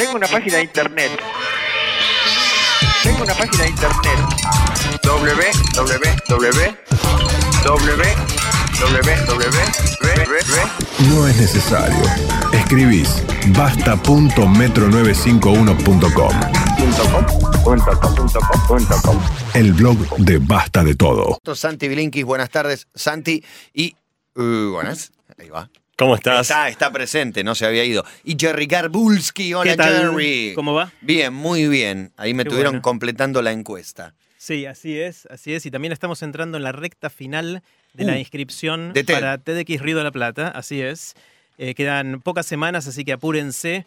Tengo una página de internet. Tengo una página de internet. www. No es necesario. Escribís basta.metro95uno.com. El blog de Basta de Todo. Santi Bilinkis, buenas tardes. Santi y... uh, buenas, ahí va. ¿Cómo estás? Está, está presente, no se había ido. Y Jerry Garbulski, hola ¿Qué tal? Jerry. ¿Cómo va? Bien, muy bien. Ahí me Qué tuvieron bueno. completando la encuesta. Sí, así es, así es. Y también estamos entrando en la recta final de la Uh, inscripción de TED. para TEDx Río de la Plata, así es. Eh, quedan pocas semanas, así que apúrense.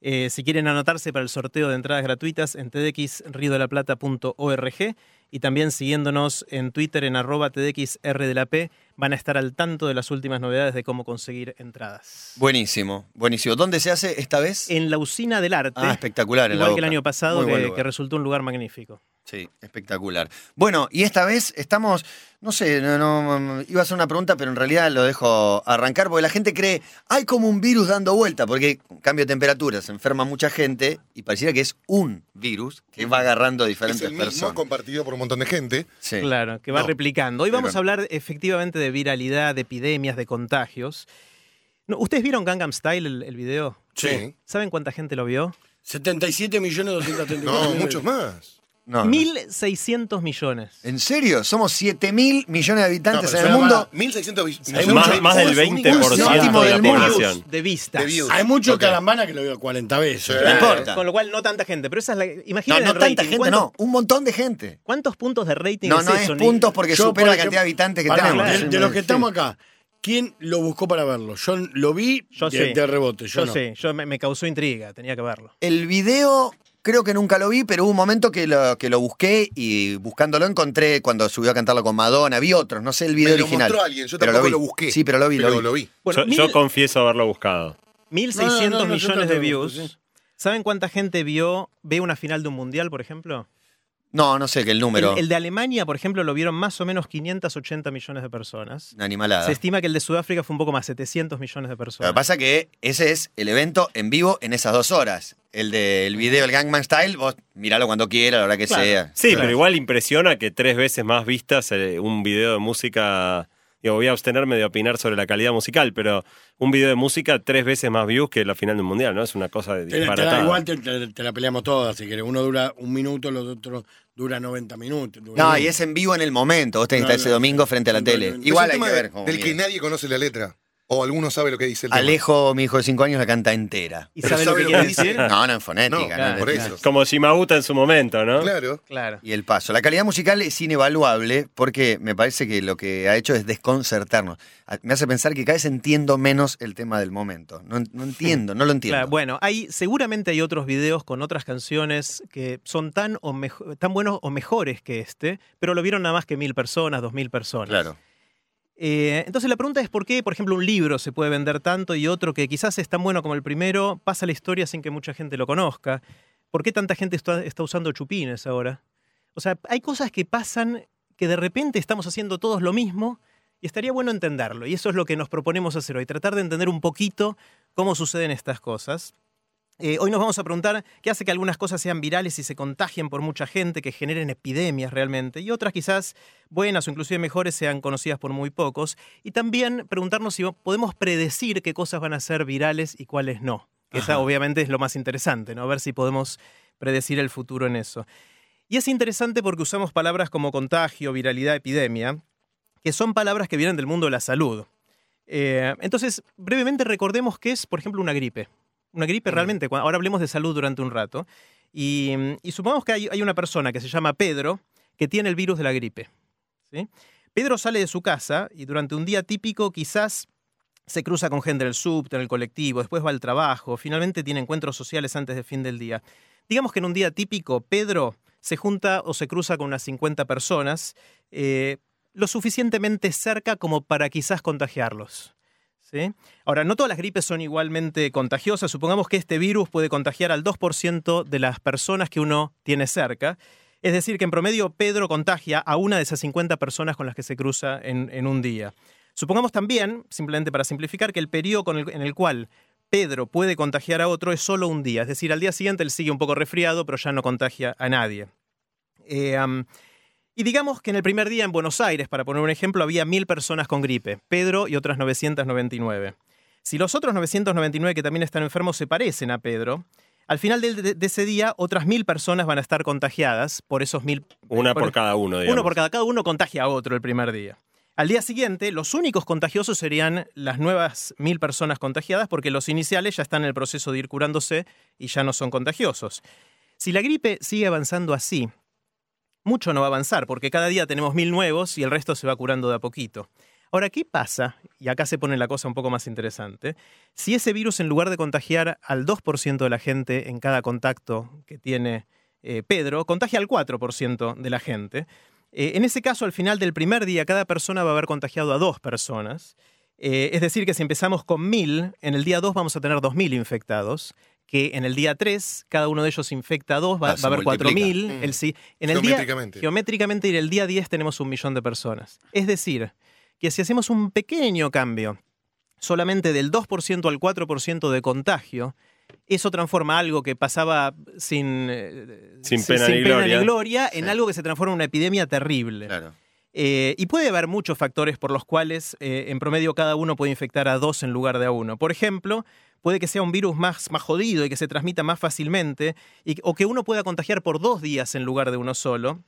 Eh, si quieren anotarse para el sorteo de entradas gratuitas en tdxriodelaplata.org y también siguiéndonos en Twitter en arroba tdxrdlap, van a estar al tanto de las últimas novedades de cómo conseguir entradas. Buenísimo, buenísimo. ¿Dónde se hace esta vez? En la usina del arte, Ah, espectacular. en la igual que el año pasado, que resultó un lugar magnífico. Sí, espectacular. Bueno, y esta vez estamos, no sé, no, no, iba a hacer una pregunta, pero en realidad lo dejo arrancar, porque la gente cree, hay como un virus dando vuelta, porque cambio de temperatura se enferma mucha gente y pareciera que es un virus que va agarrando a Es diferentes el mismo personas. compartido por un montón de gente. Sí. Claro, que va No. replicando. Hoy vamos Pero- a hablar efectivamente de viralidad, de epidemias, de contagios. ¿Ustedes vieron Gangnam Style, el, el video? Sí. ¿Saben cuánta gente lo vio? 77 millones 234 No, muchos más. No, no. 1.600 millones. ¿En serio? Somos 7 mil millones de habitantes No, en pero el mundo. 1600 vi- Hay millones más, de- más del un 20% séptimo de la del mundo. población. De vistas. De views. Hay mucho Ok. calambana que lo vio 40 veces. Sí. No importa. Con lo cual no tanta gente, pero esa es la... No, Imaginen no tanta gente, ¿Cuántos- no. Un montón de gente. ¿Cuántos puntos de rating No, es no eso? es puntos porque Yo, supera por la ejemplo- cantidad de habitantes que Pará, tenemos. de, de los que estamos acá, ¿quién lo buscó para verlo? Yo lo vi Yo de, sí. de rebote. Yo, Yo no. sí, yo me, me causó intriga, tenía que verlo. El video creo que nunca lo vi, pero hubo un momento que lo, que lo busqué y buscándolo encontré cuando subió a cantarlo con Madonna. Vi otros, no sé el video Me lo original. mostró alguien, yo pero tampoco vi. lo busqué. Sí, pero lo vi, pero lo vi. lo vi. Bueno, yo, mil- yo confieso haberlo buscado. 1.600 No, millones de views. sí. ¿Saben cuánta gente vio, ve una final de un mundial, por ejemplo? No, no sé que el número. El, el de Alemania, por ejemplo, lo vieron más o menos 580 millones de personas. Una animalada. Se estima que el de Sudáfrica fue un poco más, 700 millones de Lo que personas. pasa que ese es el evento en vivo en esas dos horas. El del video, el Gangman Style, vos miralo cuando quiera, a la hora que Claro. sea. Sí, Claro. pero igual impresiona que tres veces más vistas eh, un video de música. Digo, voy a abstenerme de opinar sobre la calidad musical, pero un video de música tres veces más views que la final de un mundial, ¿no? Es una cosa de Te, te la, disparatada. igual te, te- te la peleamos todas, si querés. Uno dura un minuto, los otros dura 90 minutos. dura- No, y es en vivo en el momento. Vos tenés que No, estar ese no, domingo sí. frente a la No, tele. no, no. Igual hay que ver Del que mira. nadie conoce la letra. O alguno sabe lo que dice el tema. Alejo, mi hijo de 5 años, la canta entera. ¿Y Pero sabe lo que lo quiere que dice. decir? No, no en fonética. No, no, claro, por eso. Como Shimauta en su momento, ¿no? Claro. Claro. Y el paso. La calidad musical es inevaluable porque me parece que lo que ha hecho es desconcertarnos. A- Me hace pensar que cada vez entiendo menos el tema del momento. No, no entiendo, no lo entiendo. Claro, bueno, hay, seguramente hay otros videos con otras canciones que son tan, o mejo- tan buenos o mejores que este, pero lo vieron nada más que mil personas, dos mil personas. Claro. Eh, entonces la pregunta es por qué, por ejemplo, un libro se puede vender tanto y otro que quizás es tan bueno como el primero pasa la historia sin que mucha gente lo conozca. ¿Por qué tanta gente está, está usando chupines ahora? O sea, hay cosas que pasan que de repente estamos haciendo todos lo mismo y estaría bueno entenderlo. Y eso es lo que nos proponemos hacer hoy, tratar de entender un poquito cómo suceden estas cosas. Eh, hoy nos vamos a preguntar qué hace que algunas cosas sean virales y se contagien por mucha gente, que generen epidemias realmente, y otras quizás buenas o inclusive mejores sean conocidas por muy pocos. Y también preguntarnos si podemos predecir qué cosas van a ser virales y cuáles no. Que Esa obviamente es lo más interesante, ¿no? A ver si podemos predecir el futuro en eso. Y es interesante porque usamos palabras como contagio, viralidad, epidemia, que son palabras que vienen del mundo de la salud. Eh, entonces, brevemente recordemos qué es, por ejemplo, una gripe. Una gripe realmente, ahora hablemos de salud durante un rato. Y, y supongamos que hay, hay una persona que se llama Pedro que tiene el virus de la gripe. ¿sí? Pedro sale de su casa y durante un día típico quizás se cruza con gente en el subte, en el colectivo, después va al trabajo, finalmente tiene encuentros sociales antes del fin del día. Digamos que en un día típico Pedro se junta o se cruza con unas 50 personas, eh, lo suficientemente cerca como para quizás contagiarlos. Ahora, no todas las gripes son igualmente contagiosas. Supongamos que este virus puede contagiar al 2% de las personas que uno tiene cerca. Es decir, que en promedio Pedro contagia a una de esas 50 personas con las que se cruza en, un día. Supongamos también, simplemente para simplificar, que el periodo en el cual Pedro puede contagiar a otro es solo un día. Es decir, al día siguiente él sigue un poco resfriado, pero ya no contagia a nadie. Eh, y digamos que en el primer día en Buenos Aires, para poner un ejemplo, había mil personas con gripe, Pedro y otras 999. Si los otros 999 que también están enfermos se parecen a Pedro, al final de, ese día otras mil personas van a estar contagiadas por esos mil... Una por, cada uno, digamos. Uno por cada, cada uno contagia a otro el primer día. Al día siguiente, los únicos contagiosos serían las nuevas mil personas contagiadas porque los iniciales ya están en el proceso de ir curándose y ya no son contagiosos. Si la gripe sigue avanzando así, mucho no va a avanzar porque cada día tenemos mil nuevos y el resto se va curando de a poquito. Ahora, ¿qué pasa? Y acá se pone la cosa un poco más interesante. Si ese virus, en lugar de contagiar al 2% de la gente en cada contacto que tiene eh, Pedro, contagia al 4% de la gente, eh, en ese caso, al final del primer día, cada persona va a haber contagiado a dos personas. Eh, es decir, que si empezamos con mil, en el día 2 vamos a tener dos mil infectados, que en el día 3 cada uno de ellos infecta a dos, va, ah, a haber cuatro mil. Mm. En el Día, geométricamente, y en el día 10 tenemos un millón de personas. Es decir, que si hacemos un pequeño cambio, solamente del 2% al 4% de contagio, eso transforma algo que pasaba sin, eh, sin, pena, ni, gloria. en algo que se transforma en una epidemia terrible. Eh, y puede haber muchos factores por los cuales eh, en promedio cada uno puede infectar a dos en lugar de a uno. Por ejemplo, puede que sea un virus más, más jodido y que se transmita más fácilmente, o que uno pueda contagiar por dos días en lugar de uno solo.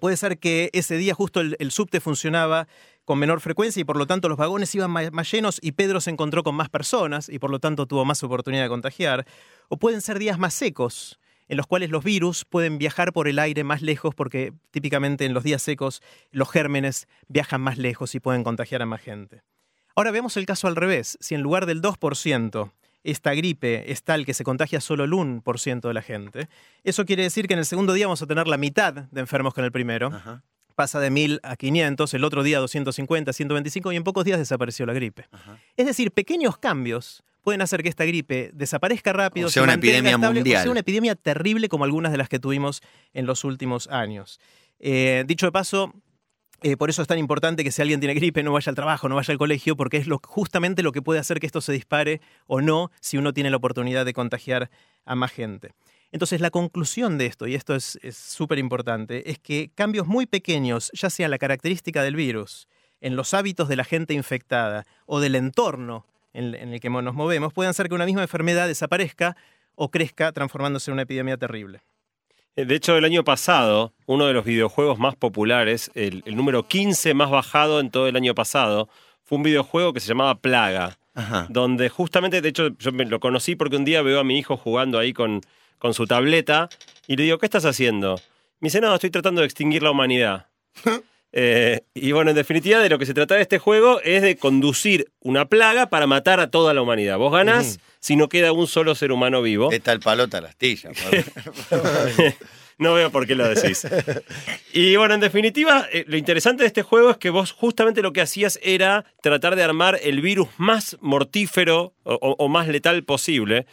puede ser que ese día justo el, el subte funcionaba con menor frecuencia y por lo tanto los vagones iban más, llenos y Pedro se encontró con más personas y por lo tanto tuvo más oportunidad de contagiar. O pueden ser días más secos, en los cuales los virus pueden viajar por el aire más lejos porque típicamente en los días secos los gérmenes viajan más lejos y pueden contagiar a más gente. Ahora vemos el caso al revés. Si en lugar del 2% esta gripe es tal que se contagia solo el 1% de la gente, eso quiere decir que en el segundo día vamos a tener la mitad de enfermos que en el primero pasa de 1000 a 500, el otro día 250, 125 y en pocos días desapareció la gripe. Es decir, pequeños cambios pueden hacer que esta gripe desaparezca rápido, o sea, una epidemia mundial. O sea una epidemia terrible como algunas de las que tuvimos en los últimos años. Eh, dicho de paso, eh, por eso es tan importante que si alguien tiene gripe no vaya al trabajo, no vaya al colegio, porque es lo, justamente lo que puede hacer que esto se dispare o no si uno tiene la oportunidad de contagiar a más gente. Entonces, la conclusión de esto, y esto es súper importante, es que cambios muy pequeños, ya sea la característica del virus, en los hábitos de la gente infectada o del entorno en, el que nos movemos, pueden hacer que una misma enfermedad desaparezca o crezca transformándose en una epidemia terrible. Eh, de hecho, el año pasado, uno de los videojuegos más populares, el, número 15 más bajado en todo el año pasado, fue un videojuego que se llamaba Plaga. Donde justamente, de hecho, yo me lo conocí porque un día veo a mi hijo jugando ahí con, con su tableta y le digo, ¿qué estás haciendo? Me dice, no, estoy tratando de extinguir la humanidad. Eh, y bueno, en definitiva, de lo que se trata de este juego es de conducir una plaga para matar a toda la humanidad. Vos ganás si no queda un solo ser humano vivo. Está el palota la astilla. no veo por qué lo decís. Y bueno, en definitiva, eh, lo interesante de este juego es que vos justamente lo que hacías era tratar de armar el virus más mortífero o más letal posible.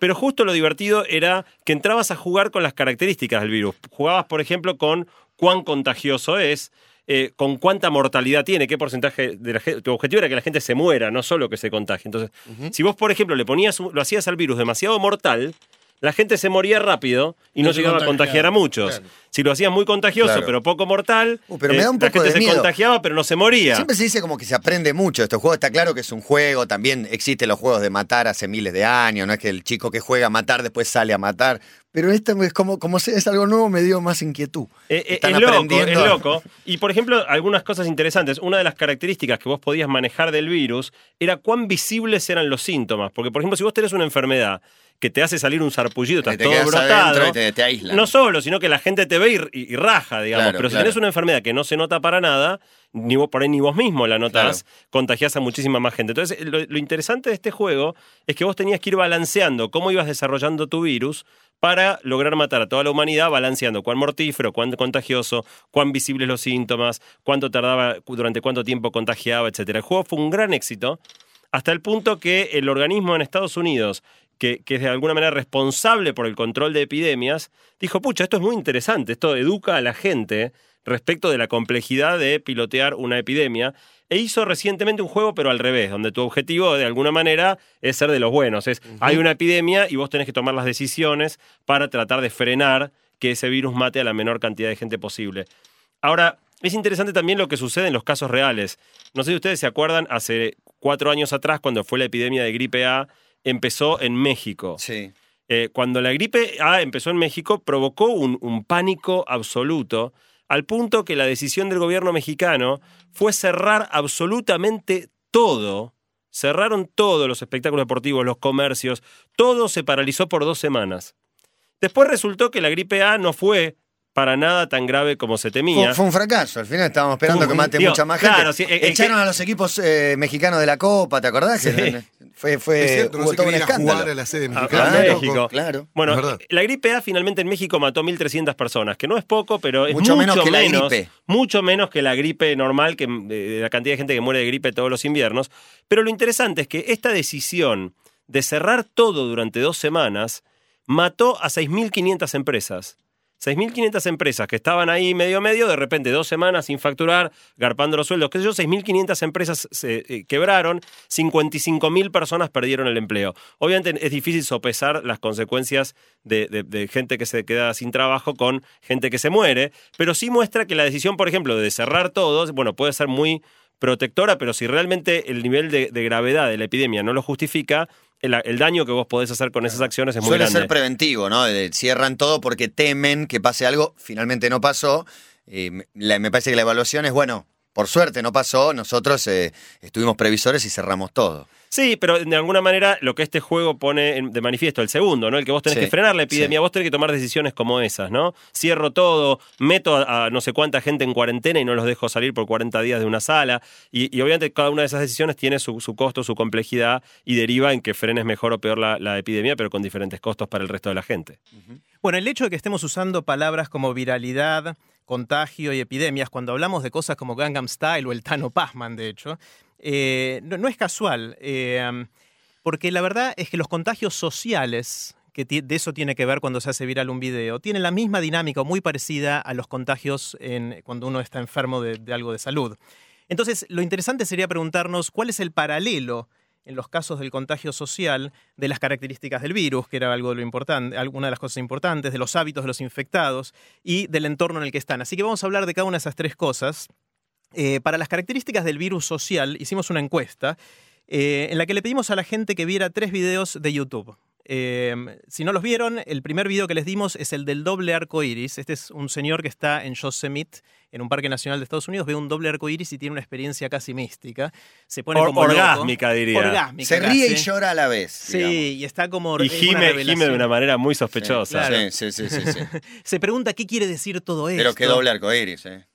Pero justo lo divertido era que entrabas a jugar con las características del virus. Jugabas, por ejemplo, con cuán contagioso es, eh, con cuánta mortalidad tiene, qué porcentaje de la gente. Tu objetivo era que la gente se muera, no solo que se contagie. Entonces, si vos, por ejemplo, le ponías, lo hacías al virus demasiado mortal, la gente se moría rápido y no, llegaba a contagiar a muchos. Si lo hacías muy contagioso, pero poco mortal, uh, pero me da un la gente se contagiaba, pero no se moría. Siempre se dice como que se aprende mucho. Este juego está claro que es un juego, también existen los juegos de matar hace miles de años, no es que el chico que juega a matar después sale a matar. Pero esto es como, como es algo nuevo, me dio más inquietud. Eh, eh, es loco, es loco. Y por ejemplo, algunas cosas interesantes. Una de las características que vos podías manejar del virus era cuán visibles eran los síntomas. Porque, por ejemplo, si vos tenés una enfermedad que te hace salir un sarpullido, estás todo brotado. no solo, sino que la gente te ve y, raja, digamos. Pero si tenés una enfermedad que no se nota para nada, ni vos, por ahí ni vos mismo la notas, contagiás a muchísima más gente. Entonces, lo, interesante de este juego es que vos tenías que ir balanceando cómo ibas desarrollando tu virus para lograr matar a toda la humanidad, balanceando cuán mortífero, cuán contagioso, cuán visibles los síntomas, cuánto tardaba, durante cuánto tiempo contagiaba, etc. El juego fue un gran éxito hasta el punto que el organismo en Estados Unidos que, es de alguna manera responsable por el control de epidemias, dijo, pucha, esto es muy interesante, esto educa a la gente respecto de la complejidad de pilotear una epidemia. E hizo recientemente un juego, pero al revés, donde tu objetivo de alguna manera es ser de los buenos. Es, hay una epidemia y vos tenés que tomar las decisiones para tratar de frenar que ese virus mate a la menor cantidad de gente posible. Ahora, es interesante también lo que sucede en los casos reales. No sé si ustedes se acuerdan, hace cuatro años atrás, cuando fue la epidemia de gripe A, empezó en México. Sí. Eh, cuando la gripe A empezó en México, provocó un, un, pánico absoluto, al punto que la decisión del gobierno mexicano fue cerrar absolutamente todo. Cerraron todos los espectáculos deportivos, los comercios, todo se paralizó por dos semanas. Después resultó que la gripe A no fue para nada tan grave como se temía. Fue, un fracaso, al final estábamos esperando que mate mucha más gente. Eh, Echaron a los equipos eh, mexicanos de la Copa, ¿te acordás? Fue, fue cierto, no todo un escándalo. Jugar a la sede mexicana. México. Claro. Bueno, la gripe A finalmente en México mató 1.300 personas, que no es poco, pero es mucho, menos que la gripe. Mucho menos que la gripe normal, que la cantidad de gente que muere de gripe todos los inviernos. Pero lo interesante es que esta decisión de cerrar todo durante dos semanas mató a 6.500 empresas. 6.500 empresas que estaban ahí medio medio, de repente dos semanas sin facturar, garpando los sueldos, qué sé yo, 6.500 empresas se eh, quebraron, 55.000 personas perdieron el empleo. Obviamente es difícil sopesar las consecuencias de, gente que se queda sin trabajo con gente que se muere, pero sí muestra que la decisión, por ejemplo, de cerrar todos, bueno, puede ser muy protectora, pero si realmente el nivel de gravedad de la epidemia no lo justifica, el, daño que vos podés hacer con esas acciones es muy grande. Suele ser preventivo, ¿no? Cierran todo porque temen que pase algo, finalmente no pasó. me parece que la evaluación es, bueno, por suerte no pasó, nosotros eh, estuvimos previsores y cerramos todo. Sí, pero de alguna manera lo que este juego pone de manifiesto, el segundo, ¿no? El que vos tenés que frenar la epidemia, vos tenés que tomar decisiones como esas, ¿no? Cierro todo, meto a, no sé cuánta gente en cuarentena y no los dejo salir por 40 días de una sala. Y, obviamente cada una de esas decisiones tiene su, costo, su complejidad y deriva en que frenes mejor o peor la, epidemia, pero con diferentes costos para el resto de la gente. Bueno, el hecho de que estemos usando palabras como viralidad, contagio y epidemias, cuando hablamos de cosas como Gangnam Style o el Tano Pazman, de hecho, eh, no, es casual, eh, porque la verdad es que los contagios sociales, que de eso tiene que ver cuando se hace viral un video, tienen la misma dinámica muy parecida a los contagios cuando uno está enfermo de, de algo de salud. Entonces, lo interesante sería preguntarnos cuál es el paralelo en los casos del contagio social de las características del virus, que era algo de lo importante, alguna de las cosas importantes, de los hábitos de los infectados y del entorno en el que están. Así que vamos a hablar de cada una de esas tres cosas. Eh, para las características del virus social hicimos una encuesta eh, en la que le pedimos a la gente que viera tres videos de YouTube. Em, si no los vieron, el primer video que les dimos es el del doble arco iris. Este es un señor que está en Yosemite, en un parque nacional de Estados Unidos, ve un doble arco iris y tiene una experiencia casi mística. Se pone como orgásmica, diría. Orgásmica, Se ríe y llora a la vez. Sí, y está como. Y gime, de una manera muy sospechosa. Sí, sí, sí, sí, Se pregunta qué quiere decir todo esto. Pero qué doble arco iris, ¿eh?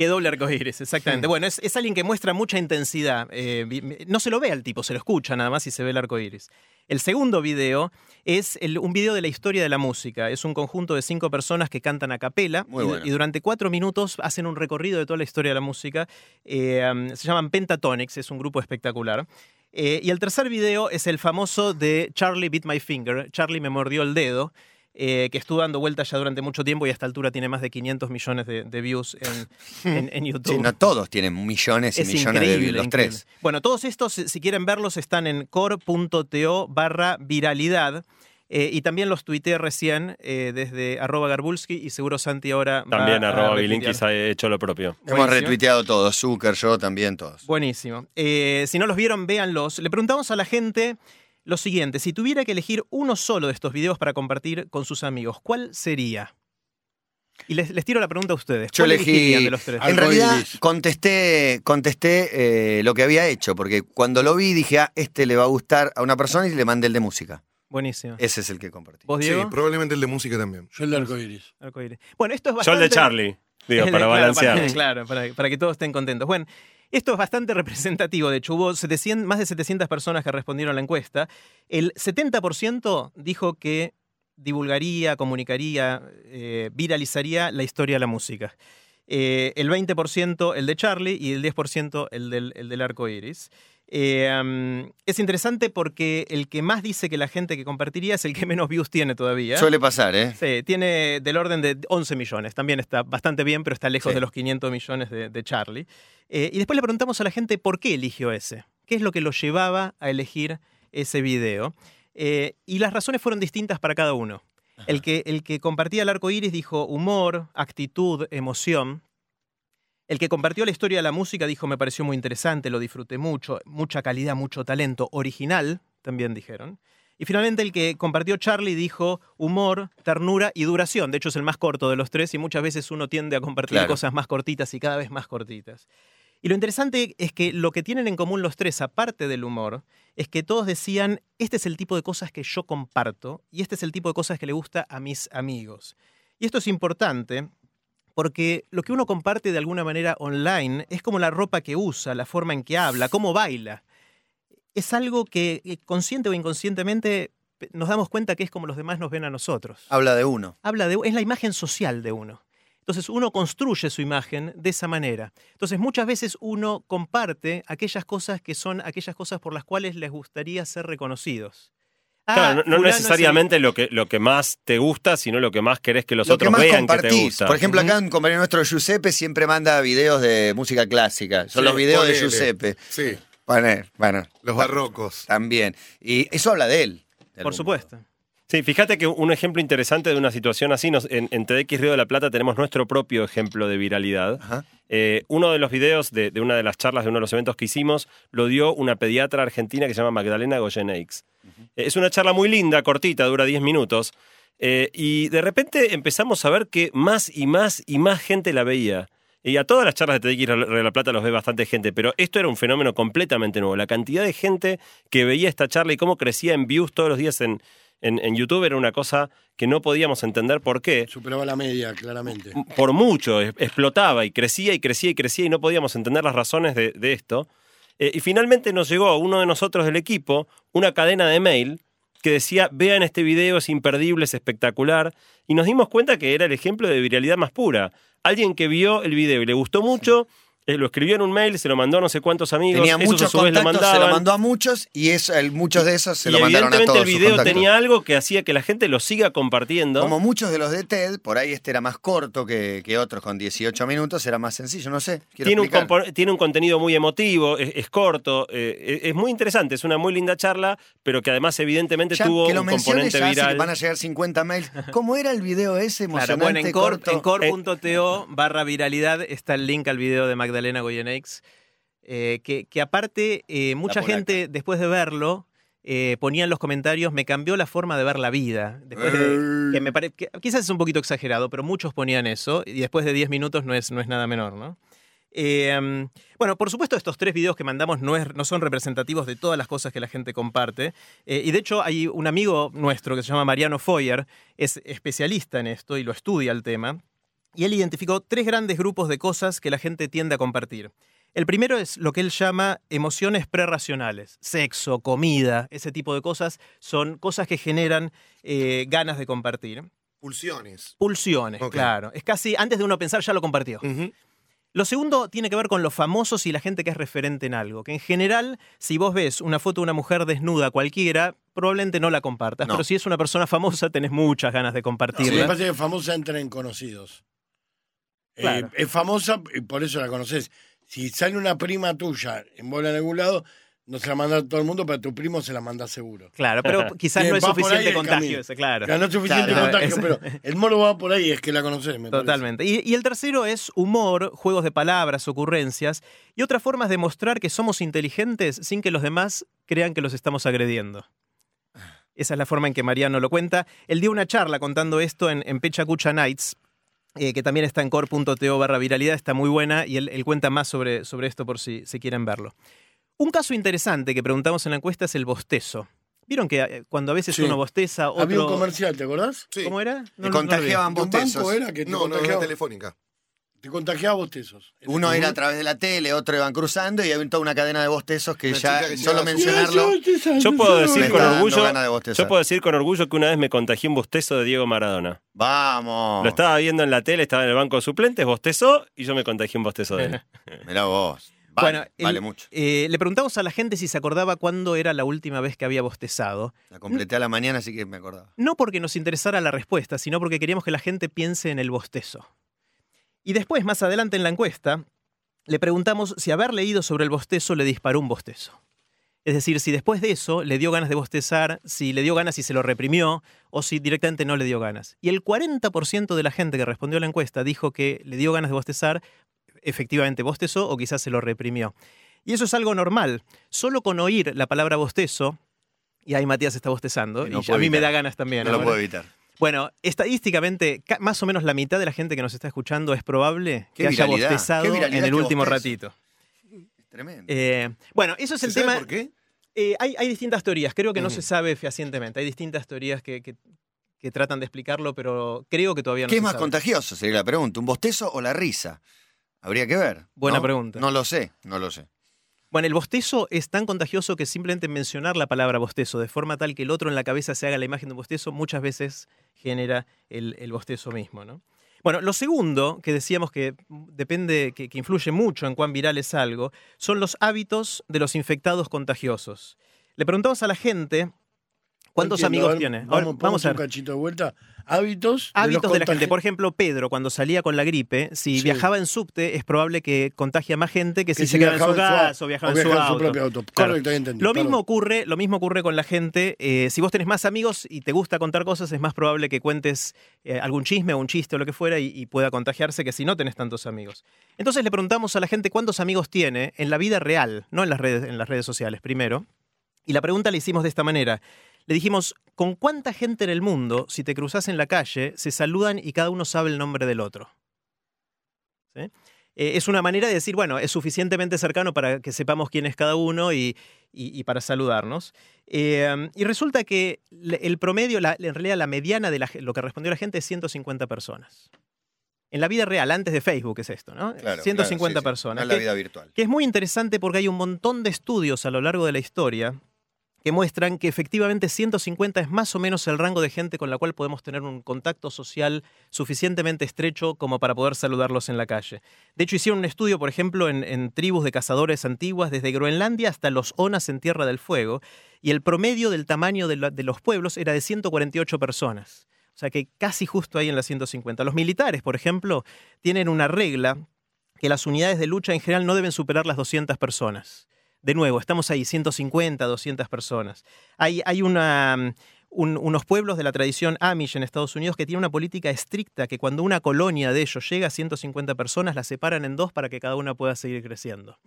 Qué doble arcoíris, exactamente. Bueno, es, alguien que muestra mucha intensidad. Eh, no se lo ve al tipo, se lo escucha nada más y se ve el arcoíris. El segundo video es un video de la historia de la música. Es un conjunto de cinco personas que cantan a capela y, durante cuatro minutos hacen un recorrido de toda la historia de la música. Eh, um, se llaman Pentatonics, es un grupo espectacular. Eh, y el tercer video es el famoso de Charlie Beat My Finger. Charlie me mordió el dedo. Eh, que estuvo dando vueltas ya durante mucho tiempo y a esta altura tiene más de 500 millones de, views en, YouTube. Sí, no todos tienen millones y millones de views, los tres. Bueno, todos estos, si quieren verlos, están en core.to barra viralidad. Eh, y también los tuiteé recién eh, desde arroba Garbulski y seguro Santi ahora. También arroba Bilinkis ha hecho lo propio. Hemos retuiteado todos, Zucker, yo también, todos. Buenísimo. si no los vieron, véanlos. Le preguntamos a la gente lo siguiente, si tuviera que elegir uno solo de estos videos para compartir con sus amigos, ¿cuál sería? Y les, tiro la pregunta a ustedes. Yo elegí. De los tres? En realidad contesté, contesté eh, lo que había hecho, porque cuando lo vi dije, ah, este le va a gustar a una persona y le mandé el de música. Buenísimo. Ese es el que compartí. ¿Vos, Diego? Sí, probablemente el de música también. Yo el de arcoiris. Bueno, esto es bastante. Yo el de Charlie. Digo, para balancear. Claro, para, para, que todos estén contentos. Bueno, esto es bastante representativo, de hecho hubo más de 700 personas que respondieron a la encuesta. El 70% dijo que divulgaría, comunicaría, eh, viralizaría la historia de la música. Eh, el 20% el de Charlie y el 10% el del, el del arco iris. Eh, es interesante porque el que más dice que la gente que compartiría es el que menos views tiene todavía. Suele pasar, ¿eh? Sí, tiene del orden de 11 millones. También está bastante bien, pero está lejos Sí. de los 500 millones de, de Charlie. Eh, y después le preguntamos a la gente por qué eligió ese. ¿Qué es lo que lo llevaba a elegir ese video? Eh, y las razones fueron distintas para cada uno. El que, el que compartía el arco iris dijo humor, actitud, emoción. El que compartió la historia de la música dijo me pareció muy interesante, lo disfruté mucho, mucha calidad, mucho talento, original, también dijeron. Y finalmente el que compartió Charlie dijo humor, ternura y duración. De hecho es el más corto de los tres y muchas veces uno tiende a compartir Claro. cosas más cortitas y cada vez más cortitas. Y lo interesante es que lo que tienen en común los tres, aparte del humor, es que todos decían, este es el tipo de cosas que yo comparto y este es el tipo de cosas que le gusta a mis amigos. Y esto es importante porque lo que uno comparte de alguna manera online es como la ropa que usa, la forma en que habla, cómo baila. Es algo que eh, consciente o inconscientemente nos damos cuenta que es como los demás nos ven a nosotros. Habla de uno. Habla de, es la imagen social de uno. Entonces uno construye su imagen de esa manera. Entonces muchas veces uno comparte aquellas cosas que son aquellas cosas por las cuales les gustaría ser reconocidos. Ah, Claro, no- necesariamente lo, que, lo que más te gusta, sino lo que más querés que los Lo otros más vean que te gusta. Por ejemplo, acá un compañero nuestro, Giuseppe, siempre manda videos de música clásica. Son Sí, los videos de. Giuseppe. Sí, Bueno, bueno, los barrocos. también. Y eso habla de él. de Por supuesto. Sí, fíjate que un ejemplo interesante de una situación así, nos- en, en TDX Río de la Plata tenemos nuestro propio ejemplo de viralidad. Eh, uno de los videos de, de una de las charlas de uno de los eventos que hicimos lo dio una pediatra argentina que se llama Magdalena Goyenex. Eh, Es una charla muy linda, cortita, dura 10 minutos. eh, y de repente empezamos a ver que más y más y más gente la veía. Y a todas las charlas de TDX Río de la Plata los ve bastante gente, pero esto era un fenómeno completamente nuevo. La cantidad de gente que veía esta charla y cómo crecía en views todos los días en, en, en YouTube era una cosa que no podíamos entender por qué. Superaba la media, claramente. Por mucho, explotaba y crecía y crecía y crecía y no podíamos entender las razones de, de esto. Eh, y finalmente nos llegó a uno de nosotros del equipo una cadena de mail que decía, vean este video, es imperdible, es espectacular. Y nos dimos cuenta que era el ejemplo de viralidad más pura. Alguien que vio el video y le gustó mucho, lo escribió en un mail, se lo mandó a no sé cuántos amigos. Tenía esos a muchos su vez lo contactos, se lo mandó a muchos y el- muchos de esos se y lo mandaron a evidentemente todos. el sus video tenía algo que hacía que la gente lo siga compartiendo. Como muchos de los de TED, por ahí este era más corto que, que otros con 18 minutos, era más sencillo, no sé. Tiene un, tiene un contenido muy emotivo, es, es corto, eh, es, es muy interesante, es una muy linda charla, pero que además evidentemente Ya tuvo que lo un componente ya hace que viral. van a llegar 50 mails. ¿Cómo era el video ese Claro, emocionante, bueno, en corto? en core.to barra viralidad está el link al video de Magdalena Goyenex, eh, que, que aparte eh, mucha gente después de verlo eh, ponía en los comentarios, me cambió la forma de ver la vida. Después de- que me pare- que quizás es un poquito exagerado, pero muchos ponían eso y después de 10 minutos no es, no es nada menor, ¿no? Eh, um, bueno, por supuesto, estos tres videos que mandamos no, es- no son representativos de todas las cosas que la gente comparte. Eh, y de hecho, hay un amigo nuestro que se llama Mariano Foyer, es especialista en esto y lo estudia el tema. Y él identificó tres grandes grupos de cosas que la gente tiende a compartir. El primero es lo que él llama emociones prerracionales. Sexo, comida, ese tipo de cosas son cosas que generan eh, ganas de compartir. Pulsiones. Pulsiones, claro. Es casi antes de uno pensar ya lo compartió. Lo segundo tiene que ver con los famosos y la gente que es referente en algo. Que en general, si vos ves una foto de una mujer desnuda cualquiera, probablemente no la compartas. No. Pero si es una persona famosa, tenés muchas ganas de Sí, compartirla. me parece que famosa entra en conocidos. Eh, es famosa y por eso la conoces. Si sale una prima tuya en bola en algún lado, no se la manda a todo el mundo, pero a tu primo se la manda seguro. Claro, pero quizás no es suficiente contagio ese, claro. Claro, no es suficiente Claro, contagio, es- pero el moro va por ahí, es que la conoces. me. Totalmente. Y, y el tercero es humor, juegos de palabras, ocurrencias y otras formas de mostrar que somos inteligentes sin que los demás crean que los estamos agrediendo. Esa es la forma en que Mariano lo cuenta. Él dio una charla contando esto en, en Pecha Cucha Nights, eh, que también está en core.to barra viralidad, está muy buena y él, él cuenta más sobre, sobre esto por si, si quieren verlo. Un caso interesante que preguntamos en la encuesta es el bostezo. ¿Vieron que eh, cuando a veces Sí. uno bosteza, otro... Había un comercial, ¿te acordás? Sí. ¿Cómo era? No, contagiaban De un banco bostezos. era que te No, no, no, contagiaba, telefónica. Te contagiaba bostezos. Uno era a través de la tele, otro iban cruzando y había toda una cadena de bostezos que Una ya, chica que solo mencionarlo, Yo puedo me decir está con dando orgullo, ganas de bostezar. yo puedo decir con orgullo que una vez me contagié un bostezo de Diego Maradona. Vamos. Lo estaba viendo en la tele, estaba en el banco de suplentes, bostezó y yo me contagié un bostezo de él. Mirá vos. Vale, bueno, el- vale mucho. eh, le preguntamos a la gente si se acordaba cuándo era la última vez que había bostezado. La completé a la mañana, así que me acordaba. No porque nos interesara la respuesta, sino porque queríamos que la gente piense en el bostezo. Y después, más adelante en la encuesta, le preguntamos si haber leído sobre el bostezo le disparó un bostezo. Es decir, si después de eso le dio ganas de bostezar, si le dio ganas y se lo reprimió, o si directamente no le dio ganas. Y el 40% de la gente que respondió a la encuesta dijo que le dio ganas de bostezar, efectivamente bostezó o quizás se lo reprimió. Y eso es algo normal. Solo con oír la palabra bostezo, y ahí Matías está bostezando, Y no y puedo a mí me da ganas también. No lo puedo evitar. Bueno, estadísticamente, ca- más o menos la mitad de la gente que nos está escuchando es probable que haya bostezado en el último ratito. Tremendo. Eh, bueno, eso es ¿Se el sabe tema. por qué? Eh, hay, hay distintas teorías, creo que no se sabe fehacientemente. Hay distintas teorías que, que- que tratan de explicarlo, pero creo que todavía no ¿Qué se es más sabe. contagioso? Sería la pregunta. ¿Un bostezo o la risa? Habría que ver. Buena ¿no? pregunta. No lo sé, no lo sé. Bueno, el bostezo es tan contagioso que simplemente mencionar la palabra bostezo de forma tal que el otro en la cabeza se haga la imagen de un bostezo muchas veces genera el, bostezo mismo. ¿no? Bueno, lo segundo que decíamos que depende, que, que influye mucho en cuán viral es algo, son los hábitos de los infectados contagiosos. Le preguntamos a la gente cuántos entiendo, amigos ver, tiene. Vamos, Ahora, vamos vamos a un ver. cachito de vuelta. Hábitos. Hábitos de la gente. Por ejemplo, Pedro, cuando salía con la gripe, si Sí. viajaba en subte, es probable que contagie a más gente que, que si se quedaba en su casa o viajaba o en su viajaba auto. propio auto. Claro. Entendí. Lo mismo ocurre, lo mismo ocurre con la gente. eh, si vos tenés más amigos y te gusta contar cosas, es más probable que cuentes eh, algún chisme o un chiste o lo que fuera y, y pueda contagiarse que si no tenés tantos amigos. Entonces le preguntamos a la gente cuántos amigos tiene en la vida real, no en las redes, en las redes sociales primero. Y la pregunta la hicimos de esta manera. Le dijimos, ¿con cuánta gente en el mundo, si te cruzas en la calle, se saludan y cada uno sabe el nombre del otro? ¿Sí? Eh, es una manera de decir, bueno, es suficientemente cercano para que sepamos quién es cada uno y, y- y para saludarnos. Eh, y resulta que el promedio, la- en realidad la mediana de la lo que respondió la gente es 150 personas. En la vida real, antes de Facebook es esto, ¿no? Claro, 150 claro, sí, sí. personas. En la vida virtual. que es muy interesante porque hay un montón de estudios a lo largo de la historia que muestran que efectivamente 150 es más o menos el rango de gente con la cual podemos tener un contacto social suficientemente estrecho como para poder saludarlos en la calle. De hecho, hicieron un estudio, por ejemplo, en, tribus de cazadores antiguas, desde Groenlandia hasta los Onas en Tierra del Fuego, y el promedio del tamaño de, de los pueblos era de 148 personas. O sea que casi justo ahí en las 150. Los militares, por ejemplo, tienen una regla que las unidades de lucha en general no deben superar las 200 personas. De nuevo, estamos ahí, 150, 200 personas. Hay, hay una, mm, un- unos pueblos de la tradición Amish en Estados Unidos que tienen una política estricta que cuando una colonia de ellos llega a 150 personas, la separan en dos para que cada una pueda seguir creciendo.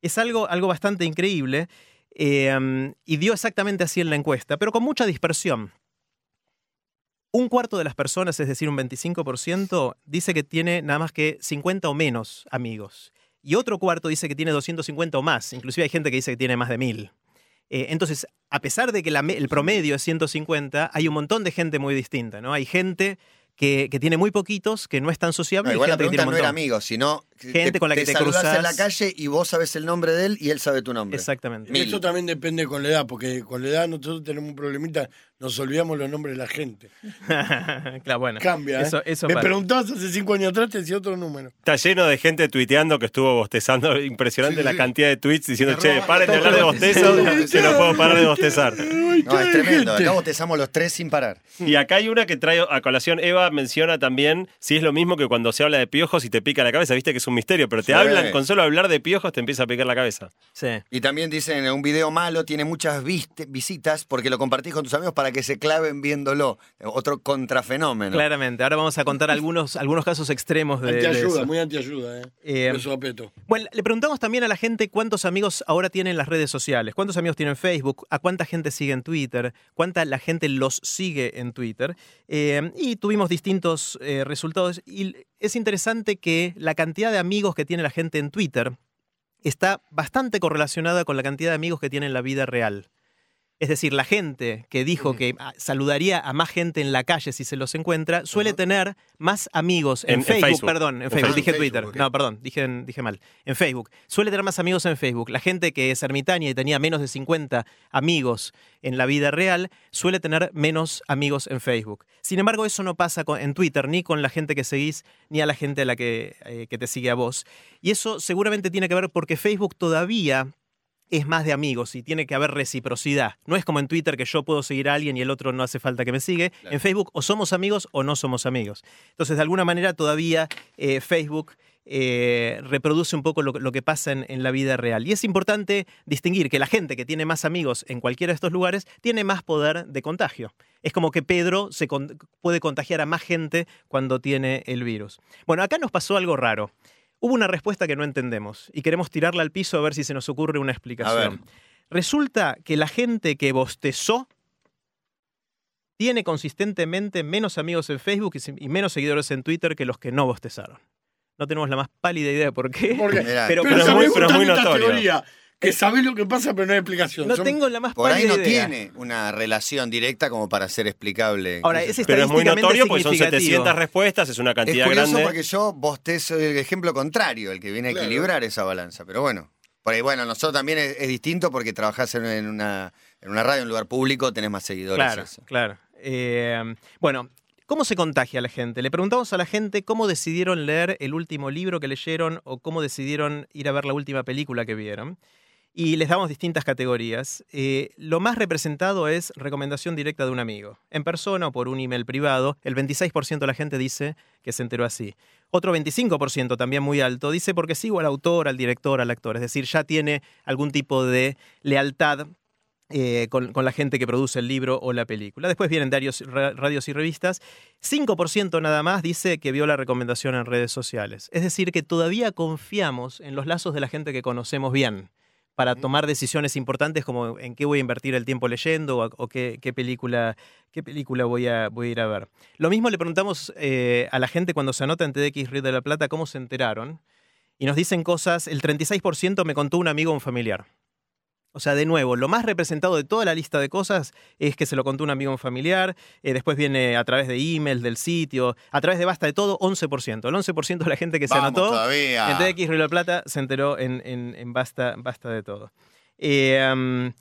Es algo, algo bastante increíble eh, mm, y dio exactamente así en la encuesta, pero con mucha dispersión. Un cuarto de las personas, es decir, un 25%, dice que tiene nada más que 50 o menos amigos. Y otro cuarto dice que tiene 250 o más. Inclusive hay gente que dice que tiene más de 1000. Eh, entonces, a pesar de que la el promedio es 150, hay un montón de gente muy distinta, ¿no? Hay gente que, que tiene muy poquitos, que no es tan sociable. No, y igual la que tiene no era amigos, sino Gente con la que te saludás en la calle y vos sabes el nombre de él y él sabe tu nombre. Exactamente. Mil. Eso también depende con la edad, porque con la edad nosotros tenemos un problemita, nos olvidamos los nombres de la gente. claro, bueno. Cambia, ¿eh? Eso, eso Me preguntabas hace cinco años atrás, te decía otro número. Está lleno de gente tuiteando que estuvo bostezando. Impresionante Sí, la sí. cantidad de tweets diciendo, che, paren de hablar de bostezo, que no puedo parar de bostezar. No, es tremendo. Acá bostezamos los tres sin parar. Y acá hay una que trae a colación, Eva menciona también si es lo mismo que cuando se habla de piojos y te pica la cabeza, viste que es un misterio, pero te Sí. hablan, con solo hablar de piojos te empieza a picar la cabeza. Sí. Y también dicen en un video malo tiene muchas visitas porque lo compartís con tus amigos para que se claven viéndolo. Otro contrafenómeno. Claramente. Ahora vamos a contar algunos, algunos casos extremos de, de Antiayuda, eso. muy antiayuda, ¿eh? Eh, Eso apeto. Bueno, le preguntamos también a la gente cuántos amigos ahora tienen en las redes sociales, cuántos amigos tienen en Facebook, a cuánta gente sigue en Twitter, cuánta la gente los sigue en Twitter. Eh, y tuvimos distintos eh, resultados. Y es interesante que la cantidad de amigos que tiene la gente en Twitter está bastante correlacionada con la cantidad de amigos que tiene en la vida real. Es decir, la gente que dijo que ah, saludaría a más gente en la calle si se los encuentra, suele tener más amigos en, En- en Facebook, perdón, en En Facebook, Facebook. dije Facebook, Twitter. No, perdón, dije, dije mal. En Facebook. Suele tener más amigos en Facebook. La gente que es ermitaña y tenía menos de 50 amigos en la vida real, suele tener menos amigos en Facebook. Sin embargo, eso no pasa con- en Twitter, ni con la gente que seguís, ni a la gente a la que, eh, que te sigue a vos. Y eso seguramente tiene que ver porque Facebook todavía es más de amigos y tiene que haber reciprocidad. No es como en Twitter que yo puedo seguir a alguien y el otro no hace falta que me sigue. En Facebook o somos amigos o no somos amigos. Entonces, de alguna manera, todavía eh, Facebook eh, reproduce un poco lo, lo que pasa en, en la vida real. Y es importante distinguir que la gente que tiene más amigos en cualquiera de estos lugares tiene más poder de contagio. Es como que Pedro se con- puede contagiar a más gente cuando tiene el virus. Bueno, acá nos pasó algo raro. Hubo una respuesta que no entendemos y queremos tirarla al piso a ver si se nos ocurre una explicación. Resulta que la gente que bostezó tiene consistentemente menos amigos en Facebook y menos seguidores en Twitter que los que no bostezaron. No tenemos la más pálida idea de por qué. Pero- pero pero es muy- pero notorio. teoría, que sabés lo que pasa, pero no hay explicación. No Son- tengo la más Por ahí no idea. tiene una relación directa como para ser explicable. Ahora, ¿Qué sé es? Pero es muy notorio porque son significativo. 700 respuestas, es una Es cantidad curioso grande. porque yo bostezo el ejemplo contrario, el que viene a Claro. equilibrar esa balanza. Pero bueno, por ahí, bueno, nosotros también es, es distinto porque trabajás en, en una, en una radio, en un lugar público, tenés más seguidores. Claro, eso. claro. Eh, bueno, ¿cómo se contagia la gente? Le preguntamos a la gente cómo decidieron leer el último libro que leyeron o cómo decidieron ir a ver la última película que vieron. Y les damos distintas categorías. Eh, lo más representado es recomendación directa de un amigo. En persona o por un email privado, el 26% de la gente dice que se enteró así. Otro 25%, también muy alto, dice porque sigo al autor, al director, al actor. Es decir, ya tiene algún tipo de lealtad eh, con, con la gente que produce el libro o la película. Después vienen diarios, ra- radios y revistas. 5% nada más dice que vio la recomendación en redes sociales. Es decir, que todavía confiamos en los lazos de la gente que conocemos bien para tomar decisiones importantes como en qué voy a invertir el tiempo leyendo o, o qué, qué película, qué película voy, a, voy a ir a ver. Lo mismo le preguntamos eh, a la gente cuando se anota en TDX Río de la Plata cómo se enteraron. Y nos dicen cosas, el 36% me contó un amigo o un familiar. O sea, de nuevo, lo más representado de toda la lista de cosas es que se lo contó un amigo un familiar, eh, después viene a través de email, del sitio, a través de Basta de Todo, 11%. El 11% de la gente que se Vamos anotó todavía. en TDX Río de la Plata se enteró en, en- en Basta, Basta de Todo. Eh, um,